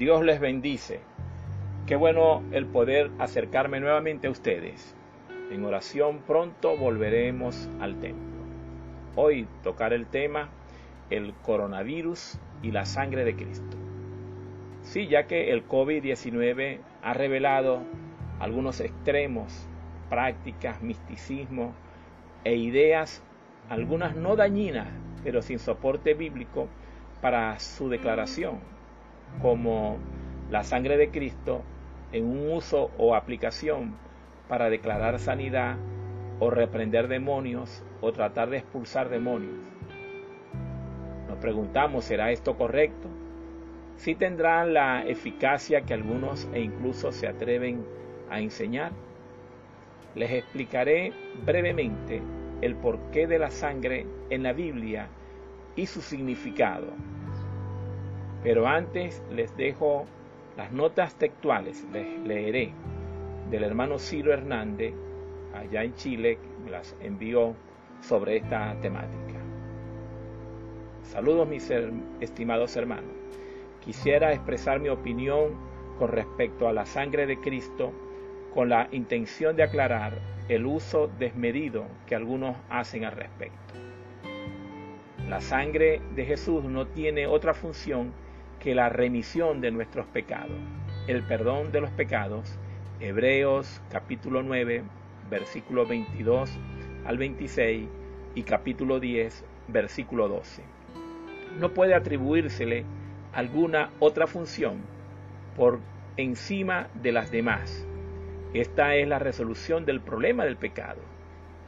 Dios les bendice. Qué bueno el poder acercarme nuevamente a ustedes. En oración pronto volveremos al templo. Hoy tocar el tema el coronavirus y la sangre de Cristo. Sí, ya que el COVID-19 ha revelado algunos extremos, prácticas, misticismo e ideas, algunas no dañinas, pero sin soporte bíblico para su declaración, como la sangre de Cristo en un uso o aplicación para declarar sanidad o reprender demonios o tratar de expulsar demonios. Nos preguntamos, ¿será esto correcto? ¿Sí tendrán la eficacia que algunos e incluso se atreven a enseñar? Les explicaré brevemente el porqué de la sangre en la Biblia y su significado. Pero antes les dejo las notas textuales, les leeré del hermano Ciro Hernández, allá en Chile, me las envió sobre esta temática. Saludos mis estimados hermanos. Quisiera expresar mi opinión con respecto a la sangre de Cristo con la intención de aclarar el uso desmedido que algunos hacen al respecto. La sangre de Jesús no tiene otra función que la remisión de nuestros pecados, el perdón de los pecados. Hebreos capítulo 9, versículo 22 al 26 y capítulo 10, versículo 12. No puede atribuírsele alguna otra función por encima de las demás esta es la resolución del problema del pecado.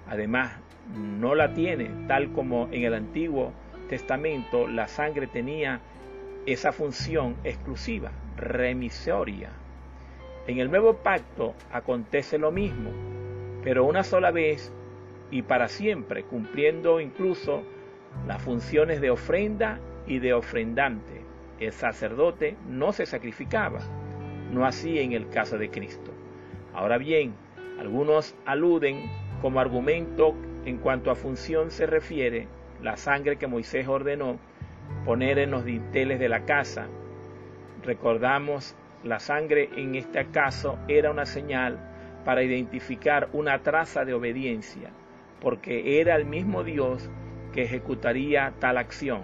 Además, no la tiene tal como en el Antiguo Testamento la sangre tenía esa función exclusiva, remisoria. En el nuevo pacto acontece lo mismo, pero una sola vez y para siempre, cumpliendo incluso las funciones de ofrenda y de ofrendante. El sacerdote no se sacrificaba, no así en el caso de Cristo. Ahora bien, algunos aluden como argumento en cuanto a función se refiere la sangre que Moisés ordenó poner en los dinteles de la casa. Recordamos, la sangre en este caso era una señal para identificar una traza de obediencia, porque era el mismo Dios que ejecutaría tal acción.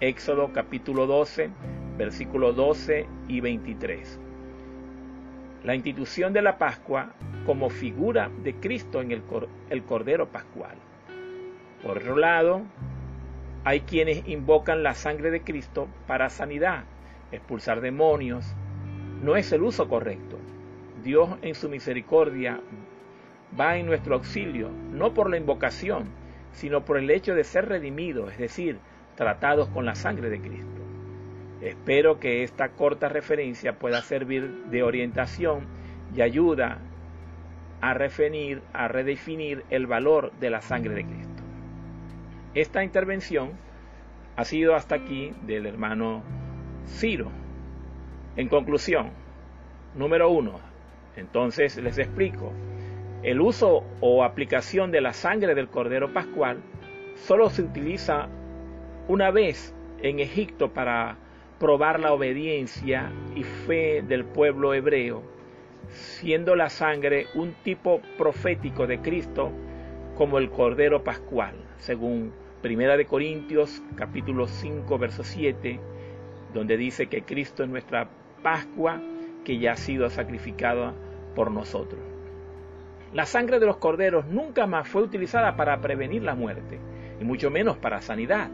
Éxodo capítulo 12, versículos 12 y 23 la institución de la Pascua como figura de Cristo en el, el Cordero Pascual. Por otro lado, hay quienes invocan la sangre de Cristo para sanidad, expulsar demonios. No es el uso correcto. Dios en su misericordia va en nuestro auxilio, no por la invocación, sino por el hecho de ser redimidos, es decir, tratados con la sangre de Cristo. Espero que esta corta referencia pueda servir de orientación y ayuda a refinir, a redefinir el valor de la sangre de Cristo. Esta intervención ha sido hasta aquí del hermano Ciro. En conclusión, número uno, entonces les explico, el uso o aplicación de la sangre del Cordero Pascual solo se utiliza una vez en Egipto para probar la obediencia y fe del pueblo hebreo, siendo la sangre un tipo profético de Cristo como el Cordero Pascual, según Primera de Corintios capítulo 5 verso 7, donde dice que Cristo es nuestra Pascua que ya ha sido sacrificada por nosotros. La sangre de los corderos nunca más fue utilizada para prevenir la muerte, y mucho menos para sanidad.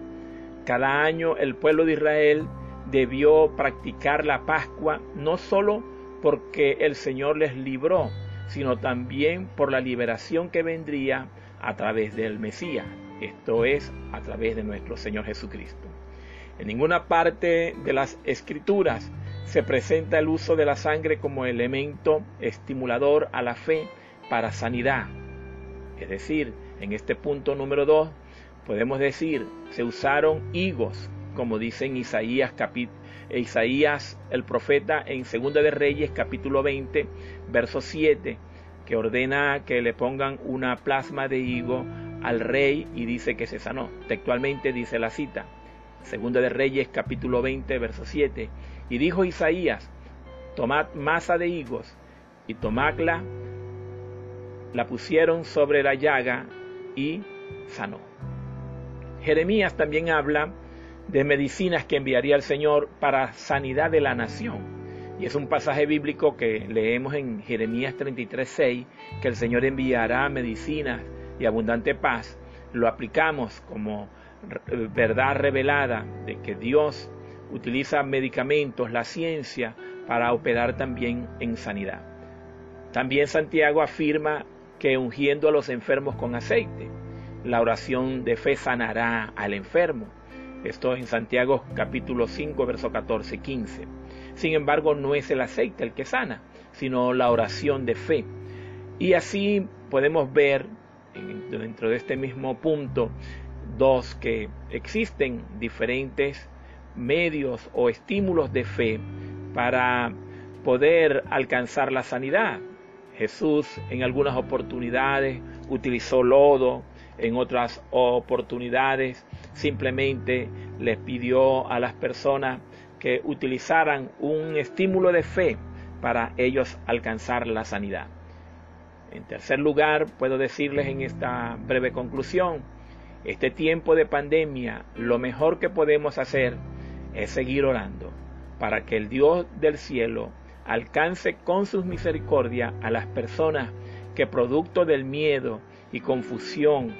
Cada año el pueblo de Israel debió practicar la Pascua no solo porque el Señor les libró, sino también por la liberación que vendría a través del Mesías, esto es, a través de nuestro Señor Jesucristo. En ninguna parte de las escrituras se presenta el uso de la sangre como elemento estimulador a la fe para sanidad. Es decir, en este punto número 2 podemos decir, se usaron higos como dice en Isaías, Isaías el profeta en Segunda de Reyes capítulo 20, verso 7, que ordena que le pongan una plasma de higo al rey y dice que se sanó. Textualmente dice la cita, Segunda de Reyes capítulo 20, verso 7, Y dijo Isaías, tomad masa de higos y tomadla, la pusieron sobre la llaga y sanó. Jeremías también habla de medicinas que enviaría el Señor para sanidad de la nación. Y es un pasaje bíblico que leemos en Jeremías 33:6, que el Señor enviará medicinas y abundante paz. Lo aplicamos como verdad revelada de que Dios utiliza medicamentos, la ciencia, para operar también en sanidad. También Santiago afirma que ungiendo a los enfermos con aceite, la oración de fe sanará al enfermo. Esto en Santiago capítulo 5, verso 14 15. Sin embargo, no es el aceite el que sana, sino la oración de fe. Y así podemos ver dentro de este mismo punto dos que existen diferentes medios o estímulos de fe para poder alcanzar la sanidad. Jesús en algunas oportunidades utilizó lodo, en otras oportunidades simplemente les pidió a las personas que utilizaran un estímulo de fe para ellos alcanzar la sanidad. En tercer lugar, puedo decirles en esta breve conclusión, este tiempo de pandemia, lo mejor que podemos hacer es seguir orando para que el Dios del cielo alcance con sus misericordias a las personas que producto del miedo y confusión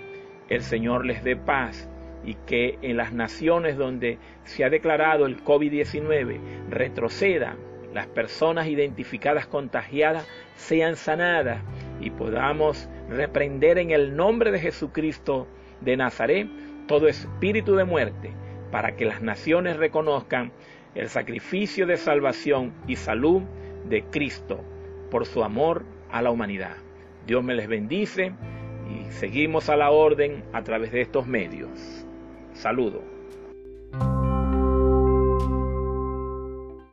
el Señor les dé paz y que en las naciones donde se ha declarado el COVID-19 retroceda, las personas identificadas contagiadas sean sanadas y podamos reprender en el nombre de Jesucristo de Nazaret todo espíritu de muerte para que las naciones reconozcan el sacrificio de salvación y salud de Cristo por su amor a la humanidad. Dios me les bendice y seguimos a la orden a través de estos medios. Saludo.